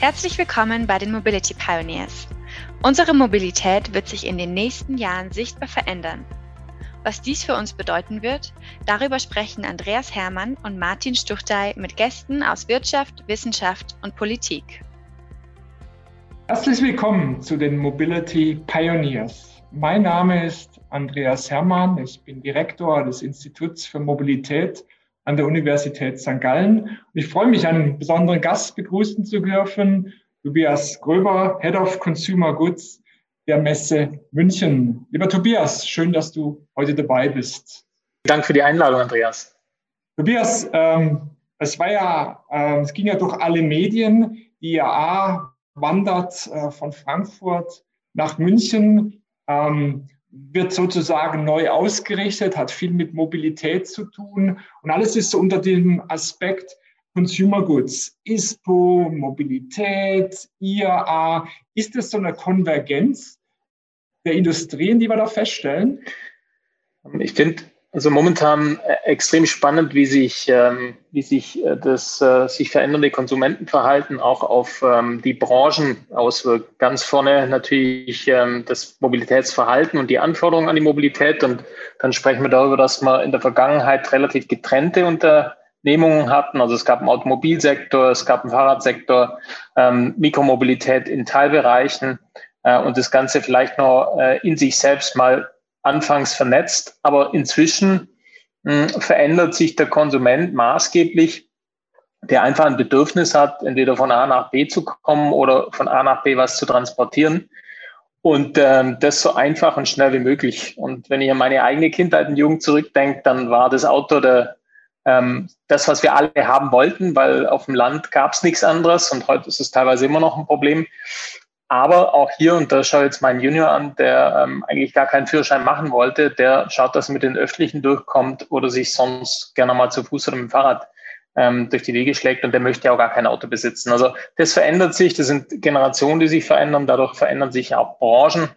Herzlich willkommen bei den Mobility Pioneers. Unsere Mobilität wird sich in den nächsten Jahren sichtbar verändern. Was dies für uns bedeuten wird, darüber sprechen Andreas Hermann und Martin Stuchtey mit Gästen aus Wirtschaft, Wissenschaft und Politik. Herzlich willkommen zu den Mobility Pioneers. Mein Name ist Andreas Hermann. Ich bin Direktor des Instituts für Mobilität an der Universität St. Gallen. Und ich freue mich, einen besonderen Gast begrüßen zu dürfen, Tobias Gröber, Head of Consumer Goods der Messe München. Lieber Tobias, schön, dass du heute dabei bist. Danke für die Einladung, Andreas. Tobias, ähm, es war ja, äh, es ging ja durch alle Medien. Die IAA wandert äh, von Frankfurt nach München. Ähm, wird sozusagen neu ausgerichtet, hat viel mit Mobilität zu tun und alles ist so unter dem Aspekt Consumer Goods, ISPO, Mobilität, IAA. Ist das so eine Konvergenz der Industrien, die wir da feststellen? Ich finde, also momentan äh, extrem spannend, wie sich, ähm, wie sich äh, das äh, sich verändernde Konsumentenverhalten auch auf ähm, die Branchen auswirkt. Ganz vorne natürlich ähm, das Mobilitätsverhalten und die Anforderungen an die Mobilität. Und dann sprechen wir darüber, dass wir in der Vergangenheit relativ getrennte Unternehmungen hatten. Also es gab einen Automobilsektor, es gab einen Fahrradsektor, Mikromobilität in Teilbereichen und das Ganze vielleicht noch in sich selbst mal anfangs vernetzt, aber inzwischen hm, verändert sich der Konsument maßgeblich, der einfach ein Bedürfnis hat, entweder von A nach B zu kommen oder von A nach B was zu transportieren. Und ähm, das so einfach und schnell wie möglich. Und wenn ich an meine eigene Kindheit und Jugend zurückdenke, dann war das Auto der, ähm, das, was wir alle haben wollten, weil auf dem Land gab es nichts anderes und heute ist es teilweise immer noch ein Problem. Aber auch hier, und da schaue ich jetzt meinen Junior an, der ähm, eigentlich gar keinen Führerschein machen wollte, der schaut, dass er mit den Öffentlichen durchkommt oder sich sonst gerne mal zu Fuß oder mit dem Fahrrad ähm, durch die Wege schlägt und der möchte auch gar kein Auto besitzen. Also das verändert sich, das sind Generationen, die sich verändern, dadurch verändern sich auch Branchen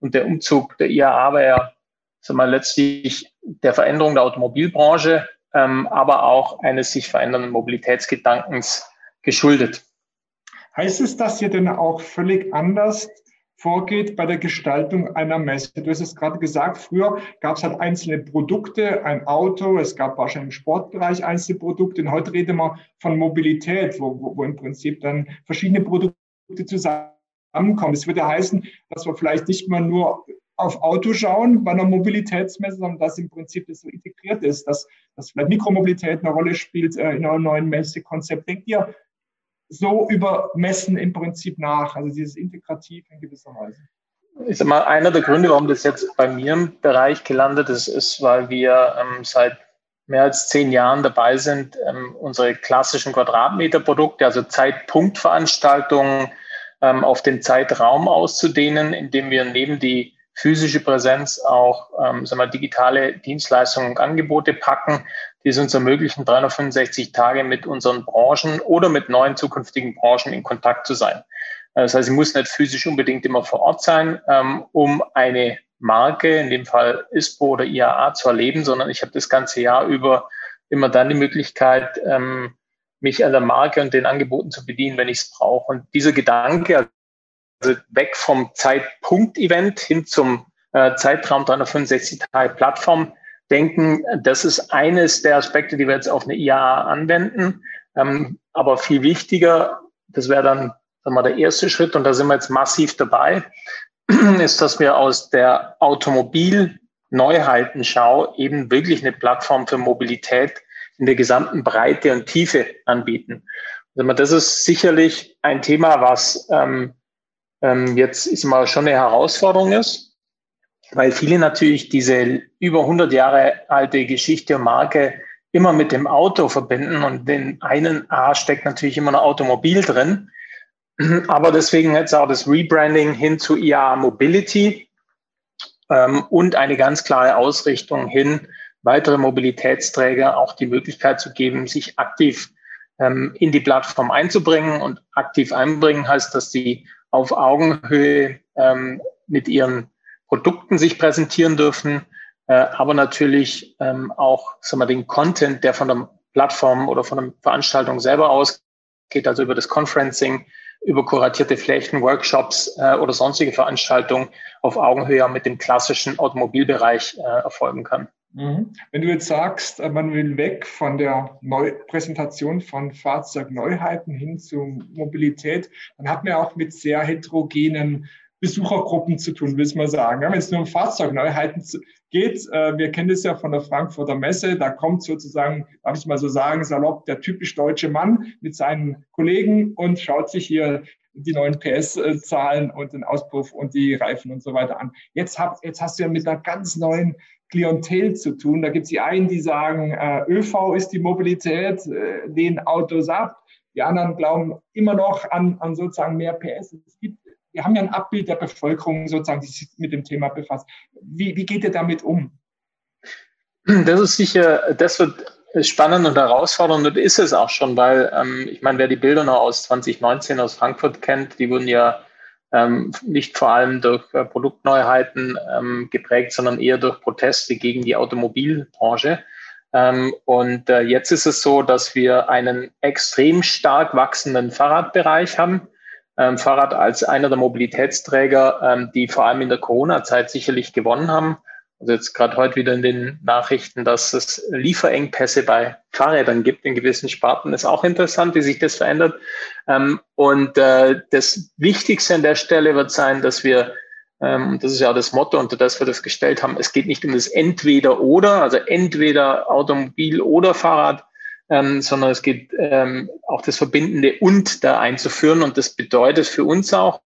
und der Umzug der IAA war ja sag mal, letztlich der Veränderung der Automobilbranche, ähm, aber auch eines sich verändernden Mobilitätsgedankens geschuldet. Heißt es, dass ihr denn auch völlig anders vorgeht bei der Gestaltung einer Messe? Du hast es gerade gesagt, früher gab es halt einzelne Produkte, ein Auto, es gab wahrscheinlich im Sportbereich einzelne Produkte und heute reden wir von Mobilität, wo, wo, wo im Prinzip dann verschiedene Produkte zusammenkommen. Es würde heißen, dass wir vielleicht nicht mehr nur auf Auto schauen bei einer Mobilitätsmesse, sondern dass im Prinzip das so integriert ist, dass, dass vielleicht Mikromobilität eine Rolle spielt äh, in einem neuen Messekonzept. Denkt ihr, so über Messen im Prinzip nach, also dieses Integrativ in gewisser Weise. Ich sag mal, einer der Gründe, warum das jetzt bei mir im Bereich gelandet ist, ist, weil wir ähm, seit mehr als zehn Jahren dabei sind, ähm, unsere klassischen Quadratmeterprodukte, also Zeitpunktveranstaltungen, ähm, auf den Zeitraum auszudehnen, indem wir neben die physische Präsenz auch ähm, sagen wir, digitale Dienstleistungen und Angebote packen, die es uns ermöglichen, 365 Tage mit unseren Branchen oder mit neuen zukünftigen Branchen in Kontakt zu sein. Das heißt, ich muss nicht physisch unbedingt immer vor Ort sein, ähm, um eine Marke, in dem Fall ISPO oder IAA, zu erleben, sondern ich habe das ganze Jahr über immer dann die Möglichkeit, ähm, mich an der Marke und den Angeboten zu bedienen, wenn ich es brauche. Und dieser Gedanke, also weg vom Zeitpunkt-Event hin zum äh, Zeitraum 365 Tage Plattform, denken, das ist eines der Aspekte, die wir jetzt auf eine IAA anwenden. Ähm, aber viel wichtiger, das wäre dann sagen wir, der erste Schritt, und da sind wir jetzt massiv dabei, ist, dass wir aus der Automobil-Neuheitenschau eben wirklich eine Plattform für Mobilität in der gesamten Breite und Tiefe anbieten. Also das ist sicherlich ein Thema, was ähm, ähm, jetzt ist mal schon eine Herausforderung ist weil viele natürlich diese über 100 Jahre alte Geschichte und Marke immer mit dem Auto verbinden und den einen A steckt natürlich immer ein Automobil drin. Aber deswegen jetzt auch das Rebranding hin zu IA Mobility ähm, und eine ganz klare Ausrichtung hin, weitere Mobilitätsträger auch die Möglichkeit zu geben, sich aktiv ähm, in die Plattform einzubringen. Und aktiv einbringen heißt, dass sie auf Augenhöhe ähm, mit ihren Produkten sich präsentieren dürfen, äh, aber natürlich ähm, auch sagen wir, den Content, der von der Plattform oder von der Veranstaltung selber ausgeht, geht also über das Conferencing, über kuratierte Flächen, Workshops äh, oder sonstige Veranstaltungen auf Augenhöhe mit dem klassischen Automobilbereich äh, erfolgen kann. Mhm. Wenn du jetzt sagst, äh, man will weg von der Neu Präsentation von Fahrzeugneuheiten hin zu Mobilität, dann hat man auch mit sehr heterogenen Besuchergruppen zu tun, will ich mal sagen. Wenn es nur um Fahrzeugneuheiten geht, äh, wir kennen das ja von der Frankfurter Messe, da kommt sozusagen, darf ich mal so sagen, salopp der typisch deutsche Mann mit seinen Kollegen und schaut sich hier die neuen PS-Zahlen und den Auspuff und die Reifen und so weiter an. Jetzt, hab, jetzt hast du ja mit einer ganz neuen Klientel zu tun. Da gibt es die einen, die sagen, äh, ÖV ist die Mobilität, äh, lehnen Autos ab. Die anderen glauben immer noch an, an sozusagen mehr PS. Es gibt wir haben ja ein Abbild der Bevölkerung sozusagen, die sich mit dem Thema befasst. Wie, wie geht ihr damit um? Das ist sicher, das wird spannend und herausfordernd und ist es auch schon, weil ähm, ich meine, wer die Bilder noch aus 2019 aus Frankfurt kennt, die wurden ja ähm, nicht vor allem durch äh, Produktneuheiten ähm, geprägt, sondern eher durch Proteste gegen die Automobilbranche. Ähm, und äh, jetzt ist es so, dass wir einen extrem stark wachsenden Fahrradbereich haben ähm, Fahrrad als einer der Mobilitätsträger, ähm, die vor allem in der Corona-Zeit sicherlich gewonnen haben. Also jetzt gerade heute wieder in den Nachrichten, dass es Lieferengpässe bei Fahrrädern gibt in gewissen Sparten, ist auch interessant, wie sich das verändert. Ähm, und äh, das Wichtigste an der Stelle wird sein, dass wir, ähm, das ist ja das Motto, unter das wir das gestellt haben, es geht nicht um das Entweder oder, also entweder Automobil oder Fahrrad, ähm, sondern es geht ähm, auch das Verbindende und da einzuführen. Und das bedeutet für uns auch,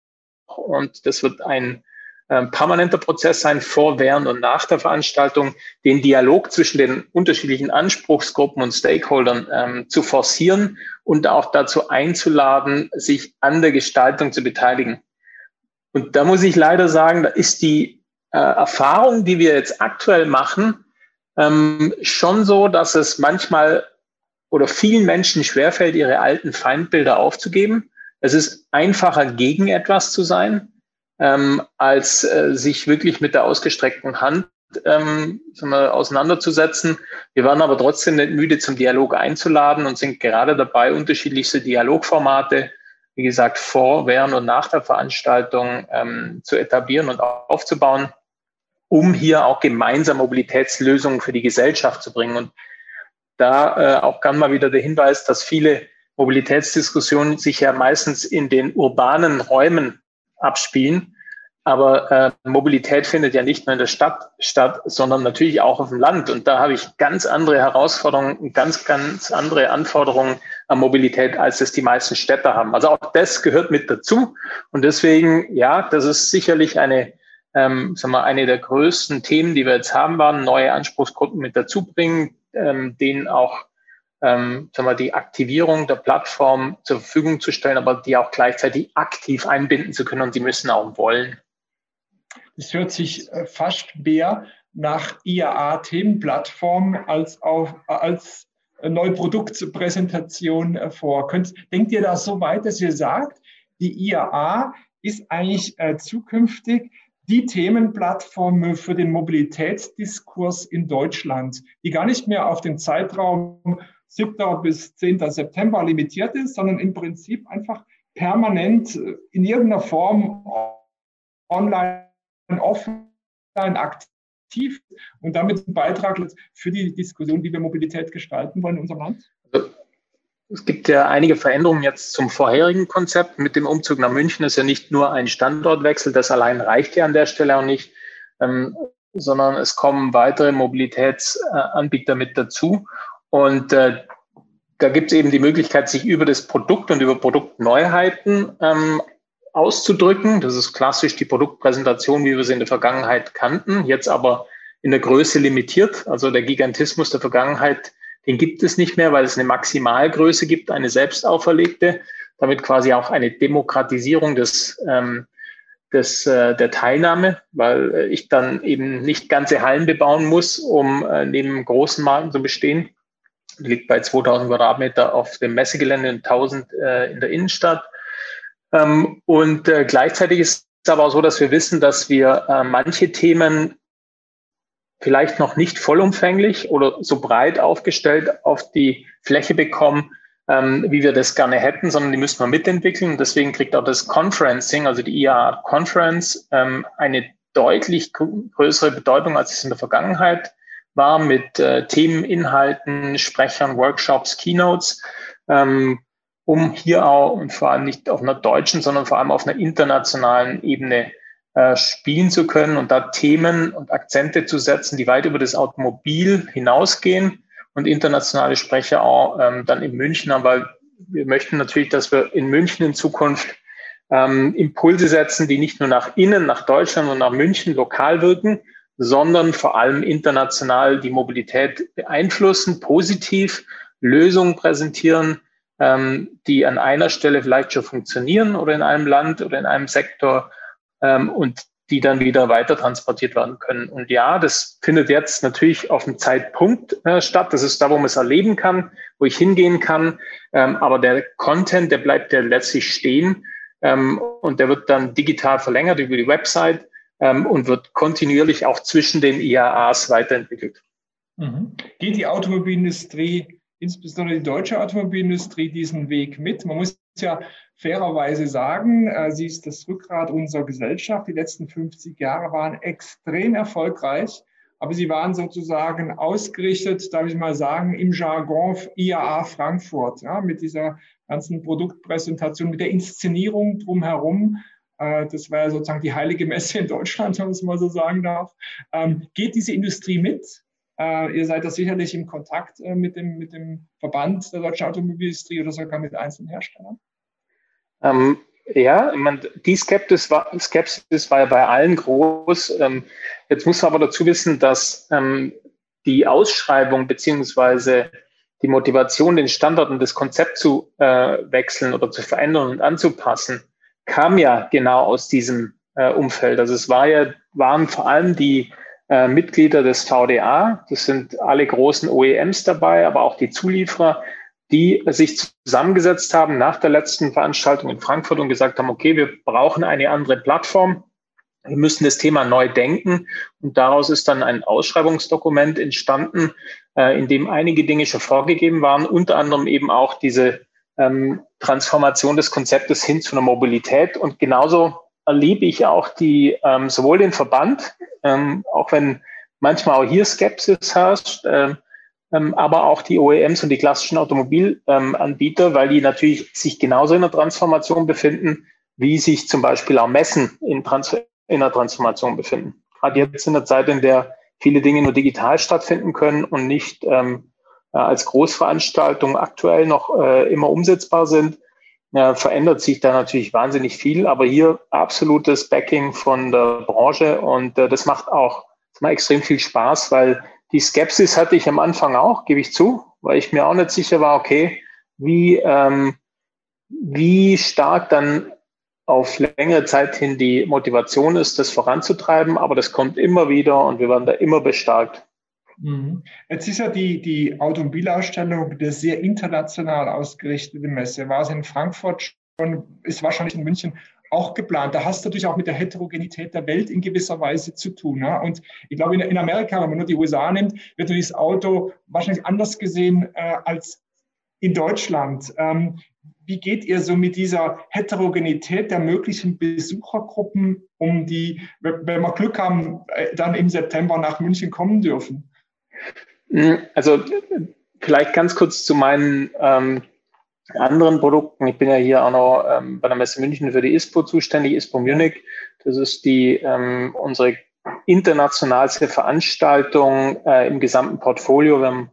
und das wird ein ähm, permanenter Prozess sein, vor, während und nach der Veranstaltung, den Dialog zwischen den unterschiedlichen Anspruchsgruppen und Stakeholdern ähm, zu forcieren und auch dazu einzuladen, sich an der Gestaltung zu beteiligen. Und da muss ich leider sagen, da ist die äh, Erfahrung, die wir jetzt aktuell machen, ähm, schon so, dass es manchmal oder vielen Menschen schwerfällt, ihre alten Feindbilder aufzugeben. Es ist einfacher, gegen etwas zu sein, ähm, als äh, sich wirklich mit der ausgestreckten Hand ähm, wir, auseinanderzusetzen. Wir waren aber trotzdem nicht müde, zum Dialog einzuladen und sind gerade dabei, unterschiedlichste Dialogformate, wie gesagt, vor, während und nach der Veranstaltung ähm, zu etablieren und aufzubauen, um hier auch gemeinsam Mobilitätslösungen für die Gesellschaft zu bringen. Und da äh, auch gern mal wieder der Hinweis, dass viele Mobilitätsdiskussionen sich ja meistens in den urbanen Räumen abspielen. Aber äh, Mobilität findet ja nicht nur in der Stadt statt, sondern natürlich auch auf dem Land. Und da habe ich ganz andere Herausforderungen, ganz, ganz andere Anforderungen an Mobilität, als es die meisten Städte haben. Also auch das gehört mit dazu. Und deswegen, ja, das ist sicherlich eine, ähm, sagen wir, eine der größten Themen, die wir jetzt haben waren, neue Anspruchsgruppen mit dazu bringen, ähm, denen auch ähm, sagen wir, die Aktivierung der Plattform zur Verfügung zu stellen, aber die auch gleichzeitig aktiv einbinden zu können und die müssen auch wollen. Das hört sich äh, fast mehr nach IAA-Themenplattform als, auch, als neue Produktpräsentation äh, vor. Könnt, denkt ihr da so weit, dass ihr sagt, die IAA ist eigentlich äh, zukünftig die Themenplattform für den Mobilitätsdiskurs in Deutschland, die gar nicht mehr auf den Zeitraum 7. bis 10. September limitiert ist, sondern im Prinzip einfach permanent in irgendeiner Form online, offline aktiv und damit ein Beitrag für die Diskussion, wie wir Mobilität gestalten wollen in unserem Land? Es gibt ja einige Veränderungen jetzt zum vorherigen Konzept. Mit dem Umzug nach München ist ja nicht nur ein Standortwechsel, das allein reicht ja an der Stelle auch nicht, ähm, sondern es kommen weitere Mobilitätsanbieter mit dazu. Und äh, da gibt es eben die Möglichkeit, sich über das Produkt und über Produktneuheiten ähm, auszudrücken. Das ist klassisch die Produktpräsentation, wie wir sie in der Vergangenheit kannten, jetzt aber in der Größe limitiert. Also der Gigantismus der Vergangenheit den gibt es nicht mehr, weil es eine Maximalgröße gibt, eine selbst auferlegte, damit quasi auch eine Demokratisierung des, ähm, des, äh, der Teilnahme, weil äh, ich dann eben nicht ganze Hallen bebauen muss, um äh, neben großen Marken zu bestehen. Liegt bei 2000 Quadratmeter auf dem Messegelände und 1000 äh, in der Innenstadt. Ähm, und äh, gleichzeitig ist es aber auch so, dass wir wissen, dass wir äh, manche Themen vielleicht noch nicht vollumfänglich oder so breit aufgestellt auf die Fläche bekommen, ähm, wie wir das gerne hätten, sondern die müssen wir mitentwickeln. deswegen kriegt auch das Conferencing, also die IA Conference, ähm, eine deutlich größere Bedeutung, als es in der Vergangenheit war, mit äh, Themen, Inhalten, Sprechern, Workshops, Keynotes, ähm, um hier auch und vor allem nicht auf einer deutschen, sondern vor allem auf einer internationalen Ebene äh, spielen zu können und da Themen und Akzente zu setzen, die weit über das Automobil hinausgehen und internationale Sprecher auch ähm, dann in München haben, weil wir möchten natürlich, dass wir in München in Zukunft ähm, Impulse setzen, die nicht nur nach innen, nach Deutschland und nach München lokal wirken, sondern vor allem international die Mobilität beeinflussen, positiv Lösungen präsentieren, ähm, die an einer Stelle vielleicht schon funktionieren oder in einem Land oder in einem Sektor ähm, und die dann wieder weiter transportiert werden können. Und ja, das findet jetzt natürlich auf dem Zeitpunkt äh, statt. Das ist da, wo man es erleben kann, wo ich hingehen kann. Ähm, aber der Content, der bleibt ja letztlich stehen ähm, und der wird dann digital verlängert über die Website ähm, und wird kontinuierlich auch zwischen den IAAs weiterentwickelt. Mhm. Geht die Automobilindustrie, insbesondere die deutsche Automobilindustrie, diesen Weg mit? Man muss ja fairerweise sagen, äh, sie ist das Rückgrat unserer Gesellschaft. Die letzten 50 Jahre waren extrem erfolgreich, aber sie waren sozusagen ausgerichtet, darf ich mal sagen, im Jargon IAA Frankfurt, ja, mit dieser ganzen Produktpräsentation, mit der Inszenierung drumherum. Äh, das war ja sozusagen die heilige Messe in Deutschland, wenn man es mal so sagen darf. Ähm, geht diese Industrie mit? Äh, ihr seid da sicherlich im Kontakt äh, mit, dem, mit dem Verband der deutschen Automobilindustrie oder sogar mit einzelnen Herstellern? Ähm, ja, ich meine, die Skepsis war, Skepsis war ja bei allen groß. Ähm, jetzt muss man aber dazu wissen, dass ähm, die Ausschreibung beziehungsweise die Motivation, den Standard und das Konzept zu äh, wechseln oder zu verändern und anzupassen, kam ja genau aus diesem äh, Umfeld. Also es war ja, waren vor allem die äh, Mitglieder des VDA, das sind alle großen OEMs dabei, aber auch die Zulieferer, die sich zusammengesetzt haben nach der letzten Veranstaltung in Frankfurt und gesagt haben, okay, wir brauchen eine andere Plattform. Wir müssen das Thema neu denken. Und daraus ist dann ein Ausschreibungsdokument entstanden, äh, in dem einige Dinge schon vorgegeben waren, unter anderem eben auch diese ähm, Transformation des Konzeptes hin zu einer Mobilität. Und genauso erlebe ich auch die, ähm, sowohl den Verband, ähm, auch wenn manchmal auch hier Skepsis herrscht, äh, ähm, aber auch die OEMs und die klassischen Automobilanbieter, ähm, weil die natürlich sich genauso in der Transformation befinden, wie sich zum Beispiel auch Messen in, Transfer in der Transformation befinden. Gerade jetzt in der Zeit, in der viele Dinge nur digital stattfinden können und nicht ähm, äh, als Großveranstaltung aktuell noch äh, immer umsetzbar sind, äh, verändert sich da natürlich wahnsinnig viel. Aber hier absolutes Backing von der Branche und äh, das macht auch das extrem viel Spaß, weil die Skepsis hatte ich am Anfang auch, gebe ich zu, weil ich mir auch nicht sicher war, okay, wie, ähm, wie stark dann auf längere Zeit hin die Motivation ist, das voranzutreiben, aber das kommt immer wieder und wir werden da immer bestärkt. Mhm. Jetzt ist ja die, die Automobilausstellung eine sehr international ausgerichtete Messe. War es in Frankfurt schon, ist wahrscheinlich in München auch geplant. Da hast du natürlich auch mit der Heterogenität der Welt in gewisser Weise zu tun. Ja? Und ich glaube, in, in, Amerika, wenn man nur die USA nimmt, wird dieses Auto wahrscheinlich anders gesehen äh, als in Deutschland. Ähm, wie geht ihr so mit dieser Heterogenität der möglichen Besuchergruppen um, die, wenn wir Glück haben, äh, dann im September nach München kommen dürfen? Hm, also vielleicht ganz kurz zu meinen ähm, anderen Produkten. Ich bin ja hier auch noch ähm, bei der Messe München für die ISPO zuständig, ISPO Munich. Das ist die ähm, unsere internationalste Veranstaltung äh, im gesamten Portfolio. Wir haben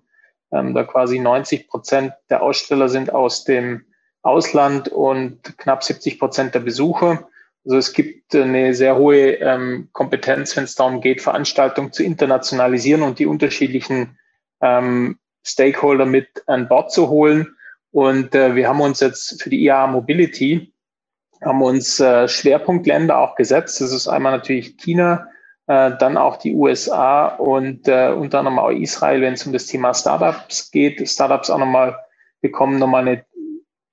ähm, da quasi 90 Prozent der Aussteller sind aus dem Ausland und knapp 70 Prozent der Besucher. Also es gibt eine sehr hohe ähm, Kompetenz, wenn es darum geht, Veranstaltungen zu internationalisieren und die unterschiedlichen ähm, Stakeholder mit an Bord zu holen. Und äh, wir haben uns jetzt für die IAA Mobility haben uns äh, Schwerpunktländer auch gesetzt. Das ist einmal natürlich China, äh, dann auch die USA und äh, unter anderem auch Israel, wenn es um das Thema Startups geht. Startups auch nochmal bekommen nochmal einen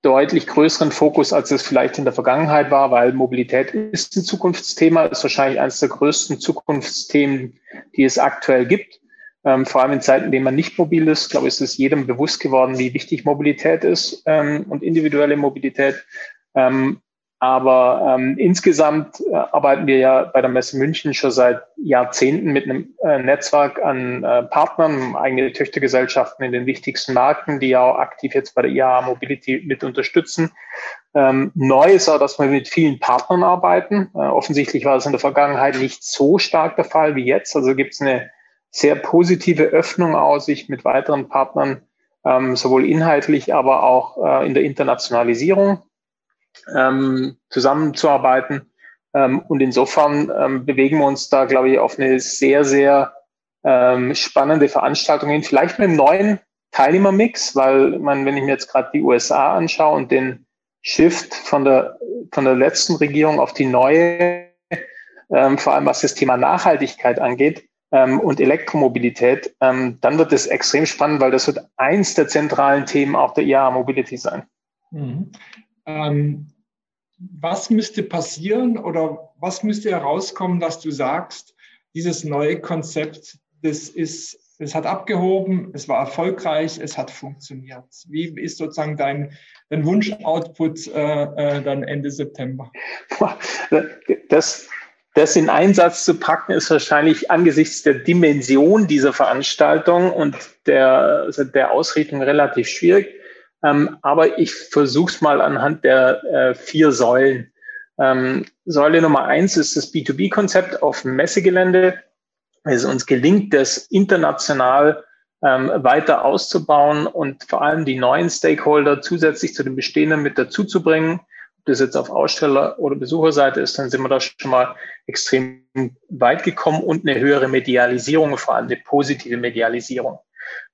deutlich größeren Fokus, als es vielleicht in der Vergangenheit war, weil Mobilität ist ein Zukunftsthema, ist wahrscheinlich eines der größten Zukunftsthemen, die es aktuell gibt. Ähm, vor allem in Zeiten, in denen man nicht mobil ist, glaube ich, ist es jedem bewusst geworden, wie wichtig Mobilität ist ähm, und individuelle Mobilität. Ähm, aber ähm, insgesamt äh, arbeiten wir ja bei der Messe München schon seit Jahrzehnten mit einem äh, Netzwerk an äh, Partnern, eigene Töchtergesellschaften in den wichtigsten Märkten, die ja auch aktiv jetzt bei der IAA Mobility mit unterstützen. Ähm, neu ist auch, dass wir mit vielen Partnern arbeiten. Äh, offensichtlich war das in der Vergangenheit nicht so stark der Fall wie jetzt. Also gibt es eine sehr positive Öffnung aus, sich mit weiteren Partnern ähm, sowohl inhaltlich, aber auch äh, in der Internationalisierung ähm, zusammenzuarbeiten. Ähm, und insofern ähm, bewegen wir uns da, glaube ich, auf eine sehr, sehr ähm, spannende Veranstaltung hin. Vielleicht mit einem neuen Teilnehmermix, weil man, wenn ich mir jetzt gerade die USA anschaue und den Shift von der, von der letzten Regierung auf die neue, ähm, vor allem was das Thema Nachhaltigkeit angeht, ähm, und Elektromobilität, ähm, dann wird es extrem spannend, weil das wird eins der zentralen Themen auch der IAA Mobility sein. Mhm. Ähm, was müsste passieren oder was müsste herauskommen, dass du sagst, dieses neue Konzept, das ist, das hat abgehoben, es war erfolgreich, es hat funktioniert. Wie ist sozusagen dein, dein Wunsch-Output äh, äh, dann Ende September? Das, das in Einsatz zu packen, ist wahrscheinlich angesichts der Dimension dieser Veranstaltung und der, also der Ausrichtung relativ schwierig. Ähm, aber ich versuche es mal anhand der äh, vier Säulen. Ähm, Säule Nummer eins ist das B2B-Konzept auf Messegelände. Es uns gelingt, das international ähm, weiter auszubauen und vor allem die neuen Stakeholder zusätzlich zu den bestehenden mit dazu zu bringen. Ob das jetzt auf Aussteller- oder Besucherseite ist, dann sind wir da schon mal extrem weit gekommen und eine höhere Medialisierung, vor allem eine positive Medialisierung.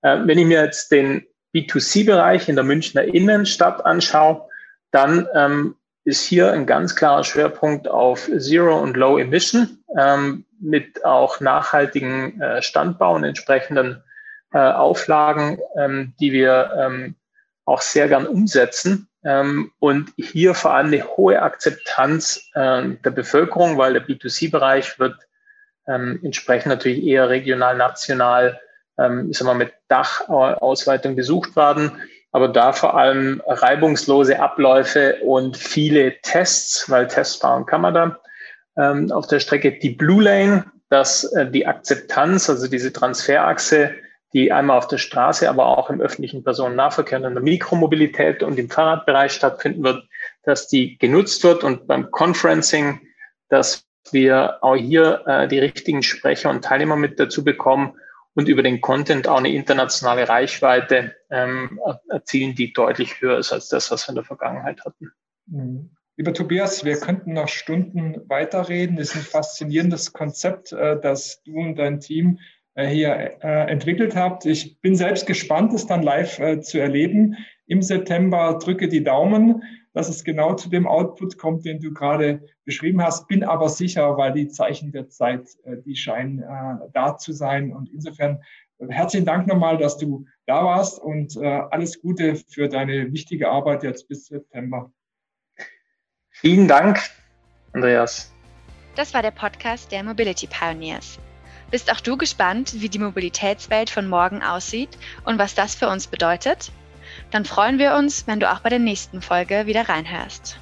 Äh, wenn ich mir jetzt den B2C-Bereich in der Münchner Innenstadt anschaue, dann ähm, ist hier ein ganz klarer Schwerpunkt auf Zero und Low Emission ähm, mit auch nachhaltigen äh, Standbau und entsprechenden äh, Auflagen, ähm, die wir ähm, auch sehr gern umsetzen. Ähm, und hier vor allem eine hohe Akzeptanz äh, der Bevölkerung, weil der B2C-Bereich wird ähm, entsprechend natürlich eher regional, national ähm, ich sag mal, mit Dachausweitung besucht werden. Aber da vor allem reibungslose Abläufe und viele Tests, weil Tests fahren kann man da ähm, auf der Strecke. Die Blue Lane, dass äh, die Akzeptanz, also diese Transferachse, die einmal auf der Straße, aber auch im öffentlichen Personennahverkehr, in der Mikromobilität und im Fahrradbereich stattfinden wird, dass die genutzt wird und beim Conferencing, dass wir auch hier äh, die richtigen Sprecher und Teilnehmer mit dazu bekommen und über den Content auch eine internationale Reichweite ähm, erzielen, die deutlich höher ist als das, was wir in der Vergangenheit hatten. Mhm. Lieber Tobias, wir könnten noch Stunden weiterreden. Es ist ein faszinierendes Konzept, äh, das du und dein Team äh, hier äh, entwickelt habt. Ich bin selbst gespannt, es dann live zu erleben. Im September drücke die Daumen dass es genau zu dem Output kommt, den du gerade beschrieben hast. Bin aber sicher, weil die Zeichen der Zeit, äh, die scheinen äh, da zu sein. Und insofern äh, herzlichen Dank nochmal, dass du da warst und alles Gute für deine wichtige Arbeit jetzt bis September. Vielen Dank, Andreas. Das war der Podcast der Mobility Pioneers. Bist auch du gespannt, wie die Mobilitätswelt von morgen aussieht und was das für uns bedeutet? Dann freuen wir uns, wenn du auch bei der nächsten Folge wieder reinhörst.